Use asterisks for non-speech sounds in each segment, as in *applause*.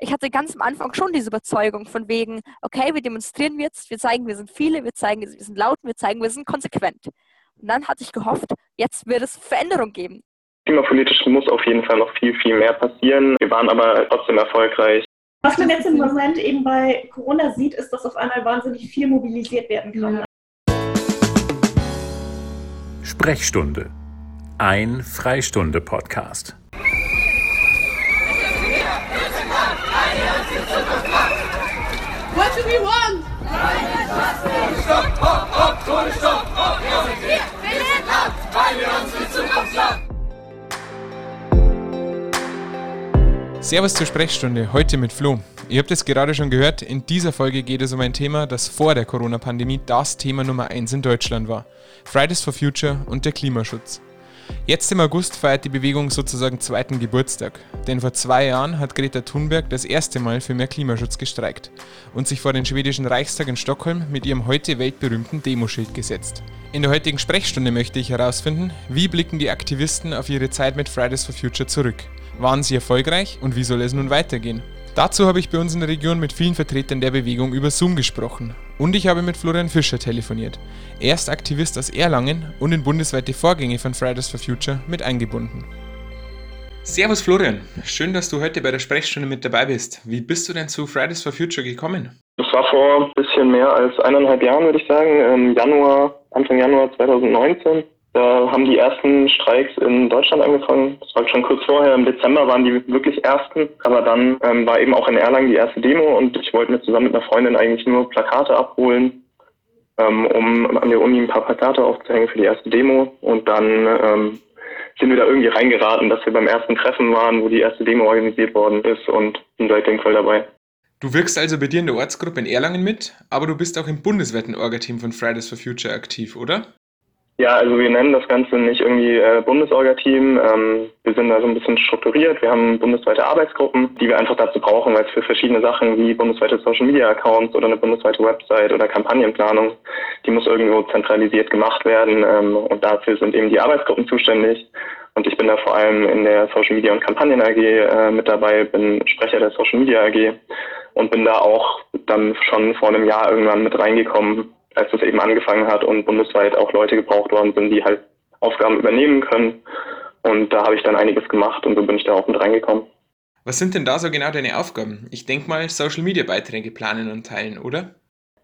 ich hatte ganz am Anfang schon diese Überzeugung von wegen, okay, wir demonstrieren jetzt, wir zeigen, wir sind viele, wir zeigen, wir sind laut, wir zeigen, wir sind konsequent. Und dann hatte ich gehofft, jetzt wird es Veränderung geben. Klimapolitisch muss auf jeden Fall noch viel, viel mehr passieren. Wir waren aber trotzdem erfolgreich. Was man jetzt im Moment eben bei Corona sieht, ist, dass auf einmal wahnsinnig viel mobilisiert werden kann. Sprechstunde. Ein Freistunde-Podcast. What do we want? Stopp, hopp, hopp, Todesstopp, hopp, wir sind hier, wir leben laut, weil wir uns die Zukunft glauben. Servus zur Sprechstunde, heute mit Flo. Ihr habt es gerade schon gehört, in dieser Folge geht es um ein Thema, das vor der Corona-Pandemie das Thema Nummer 1 in Deutschland war. Fridays for Future und der Klimaschutz. Jetzt im August feiert die Bewegung sozusagen zweiten Geburtstag, denn vor zwei Jahren hat Greta Thunberg das erste Mal für mehr Klimaschutz gestreikt und sich vor den schwedischen Reichstag in Stockholm mit ihrem heute weltberühmten Demoschild gesetzt. In der heutigen Sprechstunde möchte ich herausfinden, wie blicken die Aktivisten auf ihre Zeit mit Fridays for Future zurück? Waren sie erfolgreich und wie soll es nun weitergehen? Dazu habe ich bei uns in der Region mit vielen Vertretern der Bewegung über Zoom gesprochen. Und ich habe mit Florian Fischer telefoniert. Er ist Aktivist aus Erlangen und in bundesweite Vorgänge von Fridays for Future mit eingebunden. Servus Florian, schön, dass du heute bei der Sprechstunde mit dabei bist. Wie bist du denn zu Fridays for Future gekommen? Das war vor ein bisschen mehr als eineinhalb Jahren, würde ich sagen, im Januar, Anfang Januar 2019. Da haben die ersten Streiks in Deutschland angefangen. Das war schon kurz vorher, im Dezember waren die wirklich ersten. Aber dann ähm, war eben auch in Erlangen die erste Demo und ich wollte mir zusammen mit einer Freundin eigentlich nur Plakate abholen, ähm, um an der Uni ein paar Plakate aufzuhängen für die erste Demo. Und dann ähm, sind wir da irgendwie reingeraten, dass wir beim ersten Treffen waren, wo die erste Demo organisiert worden ist und sind seitdem voll dabei. Du wirkst also bei dir in der Ortsgruppe in Erlangen mit, aber du bist auch im bundesweiten Orga-Team von Fridays for Future aktiv, oder? Ja, also wir nennen das Ganze nicht irgendwie äh, Bundesorga-Team. Ähm, wir sind da so ein bisschen strukturiert. Wir haben bundesweite Arbeitsgruppen, die wir einfach dazu brauchen, weil es für verschiedene Sachen wie bundesweite Social-Media-Accounts oder eine bundesweite Website oder Kampagnenplanung, die muss irgendwo zentralisiert gemacht werden. Ähm, und dafür sind eben die Arbeitsgruppen zuständig. Und ich bin da vor allem in der Social Media und Kampagnen AG äh, mit dabei, bin Sprecher der Social Media AG und bin da auch dann schon vor einem Jahr irgendwann mit reingekommen, als das eben angefangen hat und bundesweit auch Leute gebraucht worden sind, die halt Aufgaben übernehmen können. Und da habe ich dann einiges gemacht und so bin ich da auch mit reingekommen. Was sind denn da so genau deine Aufgaben? Ich denke mal Social Media Beiträge planen und teilen, oder?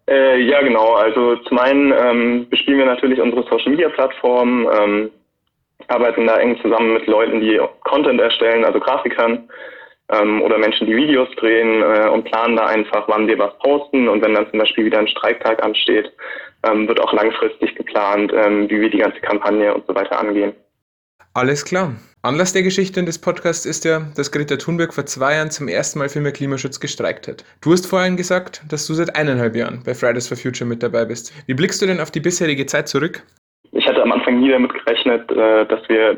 Äh, ja, genau. Also zum einen ähm, bespielen wir natürlich unsere Social Media Plattform, ähm, arbeiten da eng zusammen mit Leuten, die Content erstellen, also Grafikern ähm, oder Menschen, die Videos drehen äh, und planen da einfach, wann wir was posten. Und wenn dann zum Beispiel wieder ein Streiktag ansteht, ähm, wird auch langfristig geplant, ähm, wie wir die ganze Kampagne und so weiter angehen. Alles klar. Anlass der Geschichte des Podcasts ist ja, dass Greta Thunberg vor zwei Jahren zum ersten Mal für mehr Klimaschutz gestreikt hat. Du hast vorhin gesagt, dass du seit eineinhalb Jahren bei Fridays for Future mit dabei bist. Wie blickst du denn auf die bisherige Zeit zurück? Ich hatte am Anfang nie damit gerechnet, äh, dass wir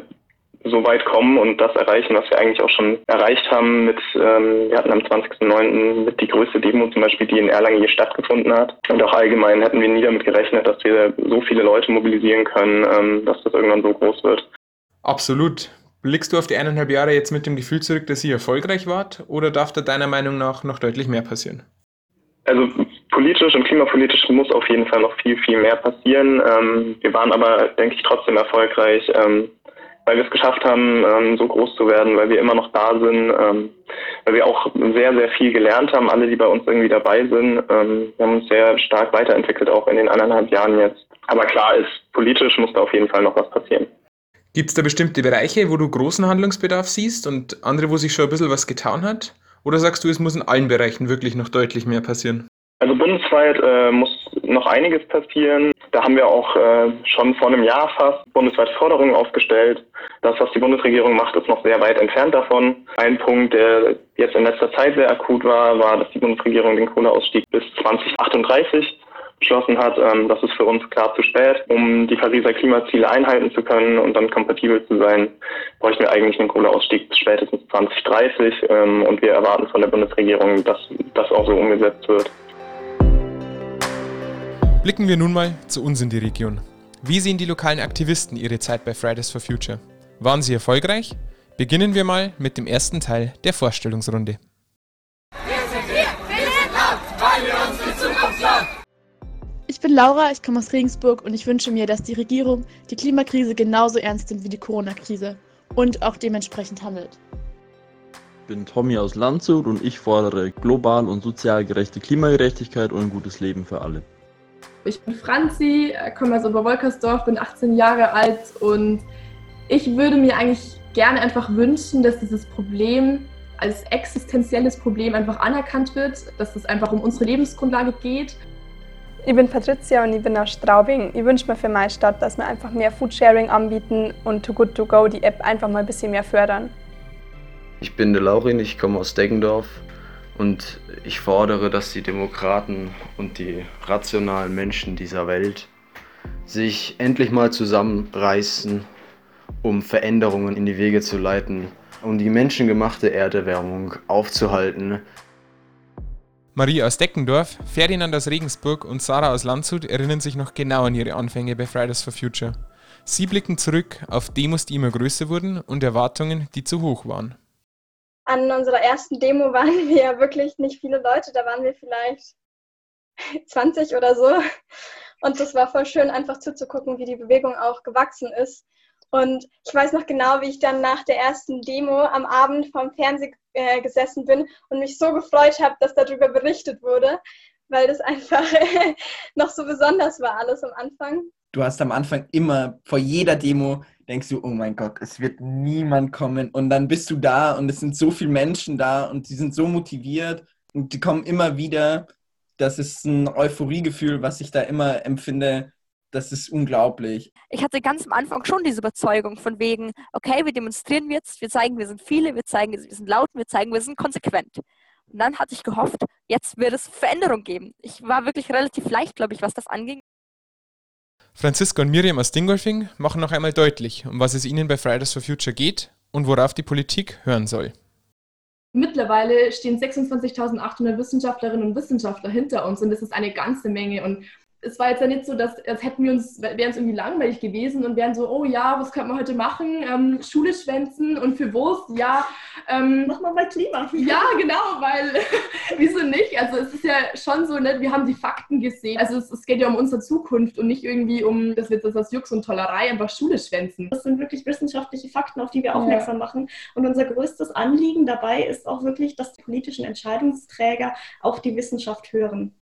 so weit kommen und das erreichen, was wir eigentlich auch schon erreicht haben. Mit, ähm, wir hatten am 20.09. mit die größte Demo zum Beispiel, die in Erlangen hier stattgefunden hat. Und auch allgemein hätten wir nie damit gerechnet, dass wir so viele Leute mobilisieren können, ähm, dass das irgendwann so groß wird. Absolut. Blickst du auf die eineinhalb Jahre jetzt mit dem Gefühl zurück, dass ihr erfolgreich wart oder darf da deiner Meinung nach noch deutlich mehr passieren? Also politisch und klimapolitisch muss auf jeden Fall noch viel, viel mehr passieren. Ähm, wir waren aber, denke ich, trotzdem erfolgreich. Ähm, weil wir es geschafft haben, ähm, so groß zu werden, weil wir immer noch da sind, ähm, weil wir auch sehr, sehr viel gelernt haben, alle, die bei uns irgendwie dabei sind. Ähm, wir haben uns sehr stark weiterentwickelt, auch in den anderthalb Jahren jetzt. Aber klar ist, politisch muss da auf jeden Fall noch was passieren. Gibt es da bestimmte Bereiche, wo du großen Handlungsbedarf siehst und andere, wo sich schon ein bisschen was getan hat? Oder sagst du, es muss in allen Bereichen wirklich noch deutlich mehr passieren? Also bundesweit äh, muss noch einiges passieren. Da haben wir auch äh, schon vor einem Jahr fast bundesweit Forderungen aufgestellt. Das, was die Bundesregierung macht, ist noch sehr weit entfernt davon. Ein Punkt, der jetzt in letzter Zeit sehr akut war, war, dass die Bundesregierung den Kohleausstieg bis 2038 beschlossen hat. Ähm, das ist für uns klar zu spät. Um die Pariser Klimaziele einhalten zu können und dann kompatibel zu sein, bräuchten wir eigentlich einen Kohleausstieg bis spätestens 2030. Ähm, und wir erwarten von der Bundesregierung, dass das auch so umgesetzt wird. Blicken wir nun mal zu uns in die Region. Wie sehen die lokalen Aktivisten ihre Zeit bei Fridays for Future? Waren sie erfolgreich? Beginnen wir mal mit dem ersten Teil der Vorstellungsrunde. Wir sind hier, wir sind laut, weil wir uns die Zukunft Ich bin Laura, ich komme aus Regensburg und ich wünsche mir, dass die Regierung die Klimakrise genauso ernst nimmt wie die Corona-Krise und auch dementsprechend handelt. Ich bin Tommy aus Landshut und ich fordere global und sozial gerechte Klimagerechtigkeit und ein gutes Leben für alle. Ich bin Franzi, komme aus Oberwolkersdorf, bin 18 Jahre alt und ich würde mir eigentlich gerne einfach wünschen, dass dieses Problem als existenzielles Problem einfach anerkannt wird, dass es einfach um unsere Lebensgrundlage geht. Ich bin Patricia und ich bin aus Straubing. Ich wünsche mir für meine Stadt, dass wir einfach mehr Foodsharing anbieten und Too Good To Go die App einfach mal ein bisschen mehr fördern. Ich bin der Laurin, ich komme aus Deggendorf und ich fordere, dass die Demokraten und die rationalen Menschen dieser Welt sich endlich mal zusammenreißen, um Veränderungen in die Wege zu leiten, um die menschengemachte Erderwärmung aufzuhalten. Marie aus Deckendorf, Ferdinand aus Regensburg und Sarah aus Landshut erinnern sich noch genau an ihre Anfänge bei Fridays for Future. Sie blicken zurück auf Demos, die immer größer wurden und Erwartungen, die zu hoch waren. An unserer ersten Demo waren *laughs* wir wirklich nicht viele Leute, da waren wir vielleicht *laughs* 20 oder so. Und das war voll schön, einfach zuzugucken, wie die Bewegung auch gewachsen ist. Und ich weiß noch genau, wie ich dann nach der ersten Demo am Abend vorm Fernseher äh, gesessen bin und mich so gefreut habe, dass darüber berichtet wurde, weil das *laughs* einfach noch so besonders war alles am Anfang. Du hast am Anfang immer vor jeder Demo denkst du, oh mein Gott, es wird niemand kommen und dann bist du da und es sind so viele Menschen da und die sind so motiviert und die kommen immer wieder. Das ist ein Euphoriegefühl, was ich da immer empfinde, das ist unglaublich. Ich hatte ganz am Anfang schon diese Überzeugung von wegen, okay, wir demonstrieren jetzt, wir zeigen, wir sind viele, wir zeigen, wir sind laut, wir zeigen, wir sind konsequent. Und dann hatte ich gehofft, jetzt wird es Veränderung geben. Ich war wirklich relativ leicht, glaube ich, was das anging. Franziska und Miriam aus Dingolfing machen noch einmal deutlich, um was es ihnen bei Fridays for Future geht und worauf die Politik hören soll. Mittlerweile stehen 26.800 Wissenschaftlerinnen und Wissenschaftler hinter uns und das ist eine ganze Menge. Und es war jetzt ja nicht so, dass als hätten wir uns, wären es irgendwie langweilig gewesen und wären so, oh ja, was könnte man heute machen? Ähm, Schule schwänzen und für Wurst, ja. Ähm, Mach mal mal Klima. Ja, genau, weil *laughs* wieso nicht? Also es ist ja schon so, ne, wir haben die Fakten gesehen. Also es, es, geht ja um unsere Zukunft und nicht irgendwie um, dass wir jetzt das Jux und Tollerei einfach Schule schwänzen. Das sind wirklich wissenschaftliche Fakten, auf die wir aufmerksam ja. machen. Und unser größtes Anliegen dabei ist auch wirklich, dass die politischen Entscheidungsträger auf die Wissenschaft hören.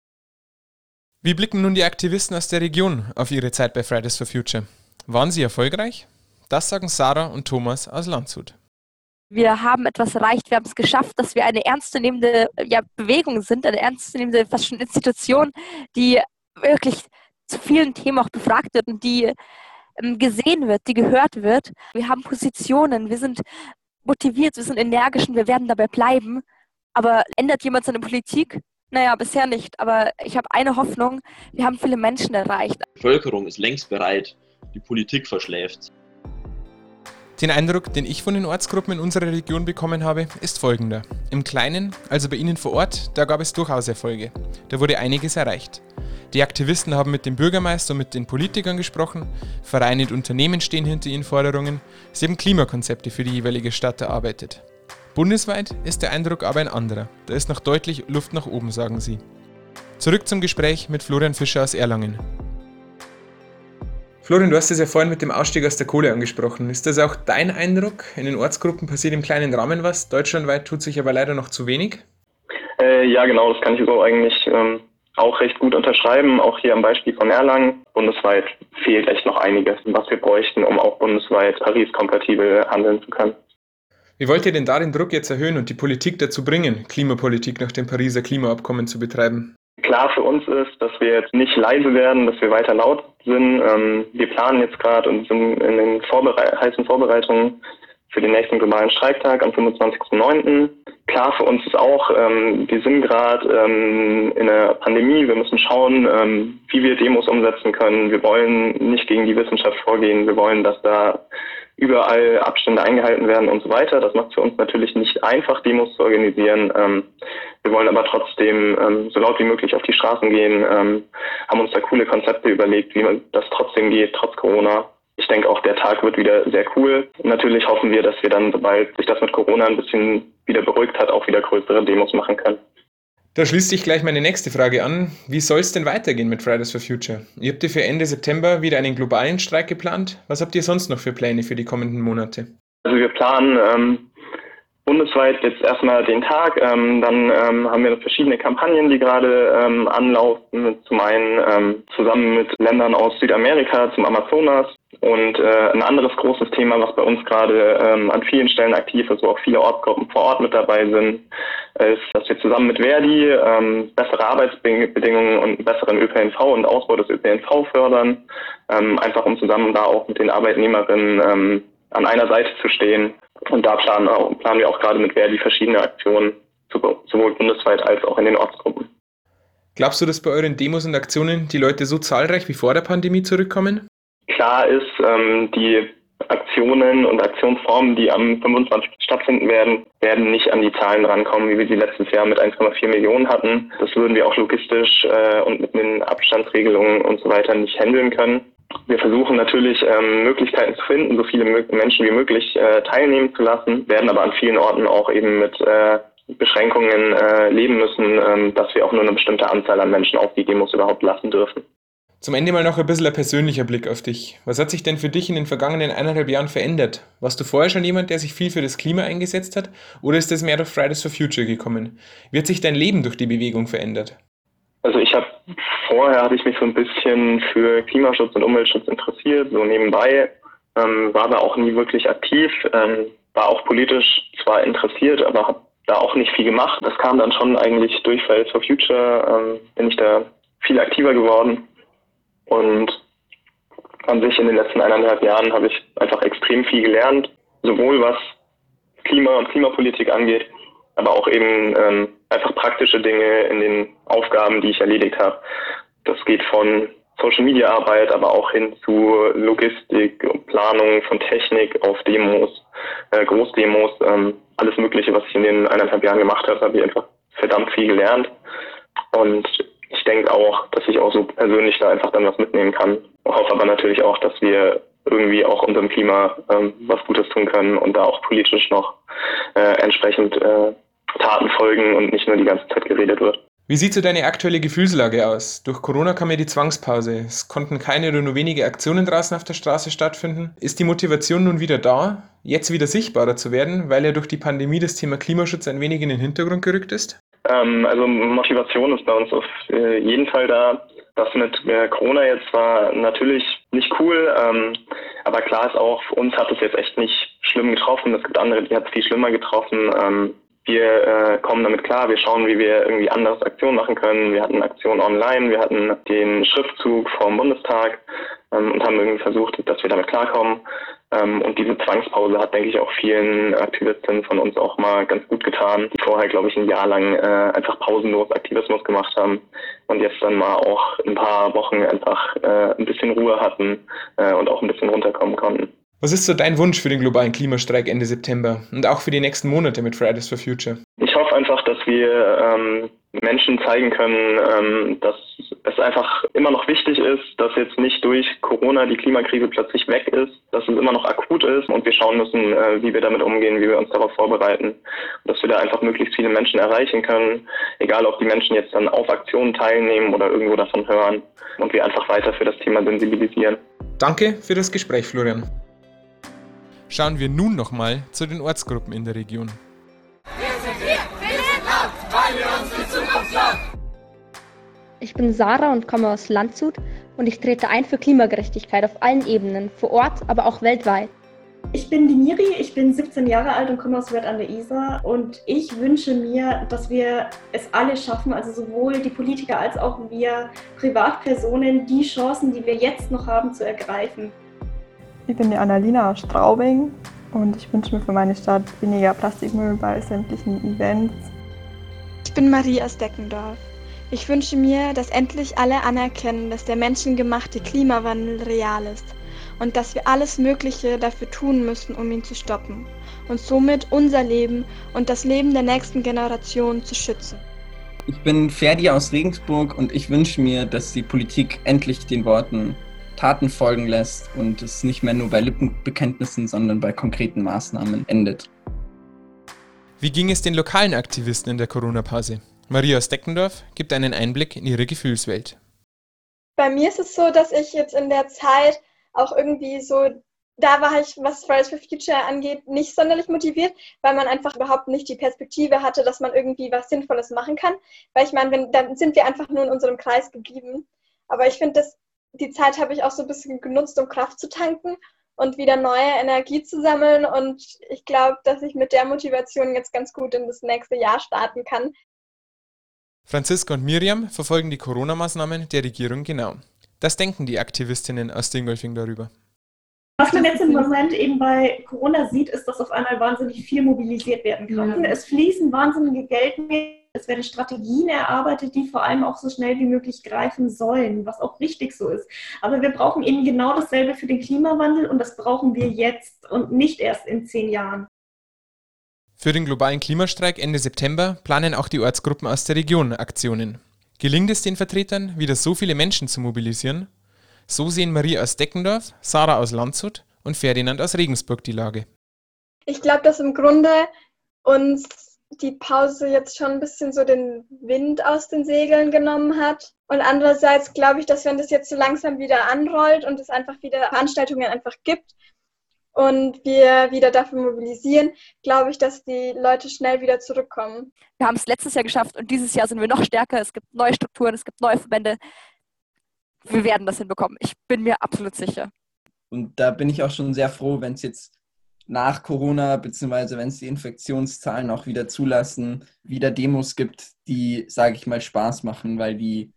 Wie blicken nun die Aktivisten aus der Region auf ihre Zeit bei Fridays for Future? Waren sie erfolgreich? Das sagen Sarah und Thomas aus Landshut. Wir haben etwas erreicht, wir haben es geschafft, dass wir eine ernstzunehmende ja, Bewegung sind, eine ernstzunehmende fast schon Institution, die wirklich zu vielen Themen auch befragt wird und die ähm, gesehen wird, die gehört wird. Wir haben Positionen, wir sind motiviert, wir sind energisch und wir werden dabei bleiben. Aber ändert jemand seine Politik? Naja, bisher nicht, aber ich habe eine Hoffnung, wir haben viele Menschen erreicht. Die Bevölkerung ist längst bereit, die Politik verschläft. Den Eindruck, den ich von den Ortsgruppen in unserer Region bekommen habe, ist folgender. Im Kleinen, also bei Ihnen vor Ort, da gab es durchaus Erfolge. Da wurde einiges erreicht. Die Aktivisten haben mit dem Bürgermeister und mit den Politikern gesprochen, Vereine und Unternehmen stehen hinter ihren Forderungen, sie haben Klimakonzepte für die jeweilige Stadt erarbeitet. Bundesweit ist der Eindruck aber ein anderer. Da ist noch deutlich Luft nach oben, sagen sie. Zurück zum Gespräch mit Florian Fischer aus Erlangen. Florian, du hast es ja vorhin mit dem Ausstieg aus der Kohle angesprochen. Ist das auch dein Eindruck? In den Ortsgruppen passiert im kleinen Rahmen was, deutschlandweit tut sich aber leider noch zu wenig? Äh, ja, genau, das kann ich so eigentlich ähm, auch recht gut unterschreiben. Auch hier am Beispiel von Erlangen. Bundesweit fehlt echt noch einiges, was wir bräuchten, um auch bundesweit Paris-kompatibel handeln zu können. Wie wollt ihr denn da den Druck jetzt erhöhen und die Politik dazu bringen, Klimapolitik nach dem Pariser Klimaabkommen zu betreiben? Klar für uns ist, dass wir jetzt nicht leise werden, dass wir weiter laut sind. Ähm, wir planen jetzt gerade und sind in den Vorbere heißen Vorbereitungen für den nächsten globalen Streiktag am 25.09. Klar für uns ist auch, ähm, wir sind gerade ähm, in einer Pandemie, wir müssen schauen, wie wir Demos umsetzen können. Wir wollen nicht gegen die Wissenschaft vorgehen, wir wollen, dass da überall Abstände eingehalten werden und so weiter. Das macht für uns natürlich nicht einfach, Demos zu organisieren. Ähm, wir wollen aber trotzdem ähm, so laut wie möglich auf die Straßen gehen, ähm, haben uns da coole Konzepte überlegt, wie man das trotzdem geht, trotz Corona. Ich denke auch, der Tag wird wieder sehr cool. Natürlich hoffen wir, dass wir dann, sobald sich das mit Corona ein bisschen wieder beruhigt hat, auch wieder größere Demos machen können. Da schließt sich gleich meine nächste Frage an. Wie soll es denn weitergehen mit Fridays for Future? Ihr habt ja für Ende September wieder einen globalen Streik geplant. Was habt ihr sonst noch für Pläne für die kommenden Monate? Also wir planen ähm, bundesweit jetzt erstmal den Tag. Ähm, dann ähm, haben wir verschiedene Kampagnen, die gerade ähm, anlaufen. Zum einen ähm, zusammen mit Ländern aus Südamerika zum Amazonas. Und äh, ein anderes großes Thema, was bei uns gerade ähm, an vielen Stellen aktiv ist, wo auch viele Ortsgruppen vor Ort mit dabei sind, ist, dass wir zusammen mit Verdi ähm, bessere Arbeitsbedingungen und besseren ÖPNV und Ausbau des ÖPNV fördern, ähm, einfach um zusammen da auch mit den Arbeitnehmerinnen ähm, an einer Seite zu stehen. Und da planen, auch, planen wir auch gerade mit Verdi verschiedene Aktionen, sowohl bundesweit als auch in den Ortsgruppen. Glaubst du, dass bei euren Demos und Aktionen die Leute so zahlreich wie vor der Pandemie zurückkommen? Klar ist, ähm, die Aktionen und Aktionsformen, die am 25. stattfinden werden, werden nicht an die Zahlen rankommen, wie wir sie letztes Jahr mit 1,4 Millionen hatten. Das würden wir auch logistisch äh, und mit den Abstandsregelungen und so weiter nicht handeln können. Wir versuchen natürlich ähm, Möglichkeiten zu finden, so viele Menschen wie möglich äh, teilnehmen zu lassen, werden aber an vielen Orten auch eben mit äh, Beschränkungen äh, leben müssen, ähm, dass wir auch nur eine bestimmte Anzahl an Menschen auf die Demos überhaupt lassen dürfen. Zum Ende mal noch ein bisschen ein persönlicher Blick auf dich. Was hat sich denn für dich in den vergangenen eineinhalb Jahren verändert? Warst du vorher schon jemand, der sich viel für das Klima eingesetzt hat? Oder ist das mehr durch Fridays for Future gekommen? Hat sich dein Leben durch die Bewegung verändert? Also ich habe vorher habe ich mich so ein bisschen für Klimaschutz und Umweltschutz interessiert, so nebenbei, ähm, war da auch nie wirklich aktiv, ähm, war auch politisch zwar interessiert, aber habe da auch nicht viel gemacht. Das kam dann schon eigentlich durch Fridays for Future, ähm, bin ich da viel aktiver geworden und an sich in den letzten eineinhalb Jahren habe ich einfach extrem viel gelernt, sowohl was Klima und Klimapolitik angeht, aber auch eben ähm, einfach praktische Dinge in den Aufgaben, die ich erledigt habe. Das geht von Social Media Arbeit, aber auch hin zu Logistik und Planung von Technik auf Demos, äh, Großdemos, ähm, alles Mögliche, was ich in den eineinhalb Jahren gemacht habe, habe ich einfach verdammt viel gelernt. Und ich denke auch, dass ich auch so persönlich da einfach dann was mitnehmen kann. Hoffe aber natürlich auch, dass wir irgendwie auch unserem Klima ähm, was Gutes tun können und da auch politisch noch äh, entsprechend äh, Taten folgen und nicht nur die ganze Zeit geredet wird. Wie sieht so deine aktuelle Gefühlslage aus? Durch Corona kam ja die Zwangspause. Es konnten keine oder nur wenige Aktionen draußen auf der Straße stattfinden. Ist die Motivation nun wieder da, jetzt wieder sichtbarer zu werden, weil ja durch die Pandemie das Thema Klimaschutz ein wenig in den Hintergrund gerückt ist? Ähm, also Motivation ist bei uns auf äh, jeden Fall da. Das mit äh, Corona jetzt war natürlich nicht cool, ähm, aber klar ist auch, uns hat es jetzt echt nicht schlimm getroffen. Es gibt andere, die hat es viel schlimmer getroffen. Ähm, wir äh, kommen damit klar, wir schauen, wie wir irgendwie anderes Aktionen machen können. Wir hatten Aktionen online, wir hatten den Schriftzug vom Bundestag ähm, und haben irgendwie versucht, dass wir damit klarkommen. Ähm, und diese Zwangspause hat, denke ich, auch vielen Aktivistinnen von uns auch mal ganz gut getan, die vorher, glaube ich, ein Jahr lang äh, einfach pausenlos Aktivismus gemacht haben und jetzt dann mal auch ein paar Wochen einfach äh, ein bisschen Ruhe hatten äh, und auch ein bisschen runterkommen konnten. Was ist so dein Wunsch für den globalen Klimastreik Ende September und auch für die nächsten Monate mit Fridays for Future? Ich hoffe einfach, dass wir ähm, Menschen zeigen können, ähm, dass es einfach immer noch wichtig ist, dass jetzt nicht durch Corona die Klimakrise plötzlich weg ist, dass es immer noch akut ist und wir schauen müssen, äh, wie wir damit umgehen, wie wir uns darauf vorbereiten und dass wir da einfach möglichst viele Menschen erreichen können, egal ob die Menschen jetzt dann auf Aktionen teilnehmen oder irgendwo davon hören und wir einfach weiter für das Thema sensibilisieren. Danke für das Gespräch, Florian schauen wir nun nochmal zu den Ortsgruppen in der Region. Wir sind hier, wir sind laut, weil wir uns die Zukunft glauben. Ich bin Sarah und komme aus Landshut und ich trete ein für Klimagerechtigkeit auf allen Ebenen, vor Ort, aber auch weltweit. Ich bin die Miri, ich bin 17 Jahre alt und komme aus Wörth an der Isar und ich wünsche mir, dass wir es alle schaffen, also sowohl die Politiker als auch wir Privatpersonen, die Chancen, die wir jetzt noch haben, zu ergreifen. Ich bin die Annalina aus Straubing und ich wünsche mir für meine Stadt weniger Plastikmüll bei sämtlichen Events. Ich bin Marie aus Deckendorf. Ich wünsche mir, dass endlich alle anerkennen, dass der menschengemachte Klimawandel real ist und dass wir alles Mögliche dafür tun müssen, um ihn zu stoppen und somit unser Leben und das Leben der nächsten Generation zu schützen. Ich bin Ferdi aus Regensburg und ich wünsche mir, dass die Politik endlich den Worten Taten folgen lässt und es nicht mehr nur bei Lippenbekenntnissen, sondern bei konkreten Maßnahmen endet. Wie ging es den lokalen Aktivisten in der Corona-Pause? Maria aus Deckendorf gibt einen Einblick in ihre Gefühlswelt. Bei mir ist es so, dass ich jetzt in der Zeit auch irgendwie so, da war ich, was Fridays for Future angeht, nicht sonderlich motiviert, weil man einfach überhaupt nicht die Perspektive hatte, dass man irgendwie was Sinnvolles machen kann. Weil ich meine, wenn, dann sind wir einfach nur in unserem Kreis geblieben. Aber ich finde, die Zeit habe ich auch so ein bisschen genutzt, um Kraft zu tanken und wieder neue Energie zu sammeln. Und ich glaube, dass ich mit der Motivation jetzt ganz gut in das nächste Jahr starten kann. Franziska und Miriam verfolgen die Corona-Maßnahmen der Regierung genau. Das denken die Aktivistinnen aus Dingolfing darüber. Was man jetzt im Moment eben bei Corona sieht, ist, dass auf einmal wahnsinnig viel mobilisiert werden kann. Ja. Es fließen wahnsinnige Geldmengen. Es werden Strategien erarbeitet, die vor allem auch so schnell wie möglich greifen sollen, was auch richtig so ist. Aber wir brauchen eben genau dasselbe für den Klimawandel und das brauchen wir jetzt und nicht erst in zehn Jahren. Für den globalen Klimastreik Ende September planen auch die Ortsgruppen aus der Region Aktionen. Gelingt es den Vertretern, wieder so viele Menschen zu mobilisieren? So sehen Marie aus Deckendorf, Sarah aus Landshut und Ferdinand aus Regensburg die Lage. Ich glaube, dass im Grunde uns die Pause jetzt schon ein bisschen so den Wind aus den Segeln genommen hat. Und andererseits glaube ich, dass wenn das jetzt so langsam wieder anrollt und es einfach wieder Veranstaltungen einfach gibt, und wir wieder dafür mobilisieren, glaube ich, dass die Leute schnell wieder zurückkommen. Wir haben es letztes Jahr geschafft und dieses Jahr sind wir noch stärker. Es gibt neue Strukturen, es gibt neue Verbände. Wir werden das hinbekommen. Ich bin mir absolut sicher. Und da bin ich auch schon sehr froh, wenn es jetzt nach Corona, beziehungsweise wenn es die Infektionszahlen auch wieder zulassen, wieder Demos gibt, die, sage ich mal, Spaß machen, weil die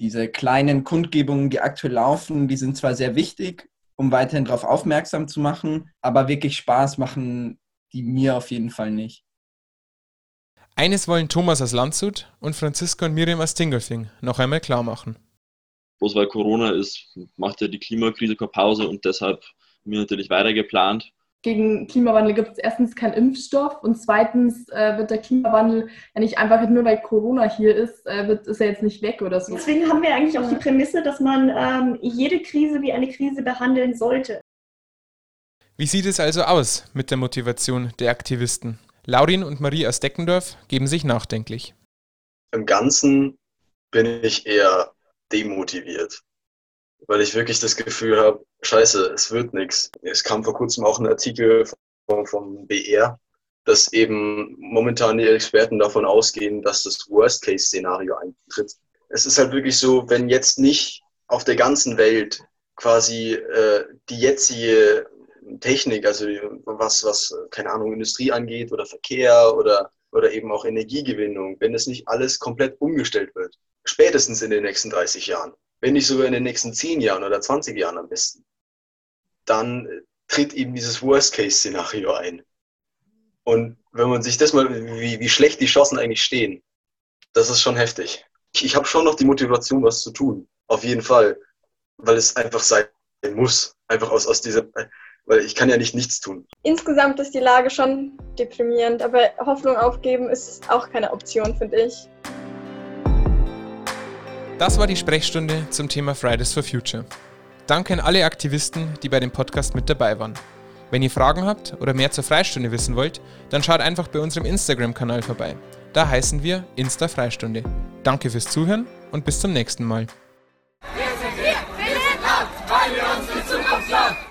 diese kleinen Kundgebungen, die aktuell laufen, die sind zwar sehr wichtig um weiterhin darauf aufmerksam zu machen. Aber wirklich Spaß machen die mir auf jeden Fall nicht. Eines wollen Thomas aus Landshut und Franziska und Miriam aus Dingolfing noch einmal klar machen. Bloß weil Corona ist, macht ja die Klimakrise keine Pause und deshalb mir natürlich weiter geplant gegen Klimawandel gibt es erstens keinen Impfstoff und zweitens äh, wird der Klimawandel ja nicht einfach nur weil Corona hier ist, äh, wird, ist er jetzt nicht weg oder so. Deswegen haben wir eigentlich auch die Prämisse, dass man ähm, jede Krise wie eine Krise behandeln sollte. Wie sieht es also aus mit der Motivation der Aktivisten? Laurin und Marie aus Deckendorf geben sich nachdenklich. Im Ganzen bin ich eher demotiviert weil ich wirklich das Gefühl habe, scheiße, es wird nichts. Es kam vor kurzem auch ein Artikel vom, vom BR, dass eben momentan die Experten davon ausgehen, dass das Worst-Case-Szenario eintritt. Es ist halt wirklich so, wenn jetzt nicht auf der ganzen Welt quasi äh, die jetzige Technik, also was, was, keine Ahnung, Industrie angeht oder Verkehr oder, oder eben auch Energiegewinnung, wenn es nicht alles komplett umgestellt wird, spätestens in den nächsten 30 Jahren, wenn nicht sogar in den nächsten 10 Jahren oder 20 Jahren am besten, dann tritt eben dieses Worst-Case-Szenario ein. Und wenn man sich das mal, wie, wie schlecht die Chancen eigentlich stehen, das ist schon heftig. Ich, ich habe schon noch die Motivation, was zu tun. Auf jeden Fall. Weil es einfach sein muss. Einfach aus, aus dieser, weil ich kann ja nicht nichts tun. Insgesamt ist die Lage schon deprimierend, aber Hoffnung aufgeben ist auch keine Option, finde ich. Das war die Sprechstunde zum Thema Fridays for Future. Danke an alle Aktivisten, die bei dem Podcast mit dabei waren. Wenn ihr Fragen habt oder mehr zur Freistunde wissen wollt, dann schaut einfach bei unserem Instagram-Kanal vorbei. Da heißen wir Insta Freistunde. Danke fürs Zuhören und bis zum nächsten Mal.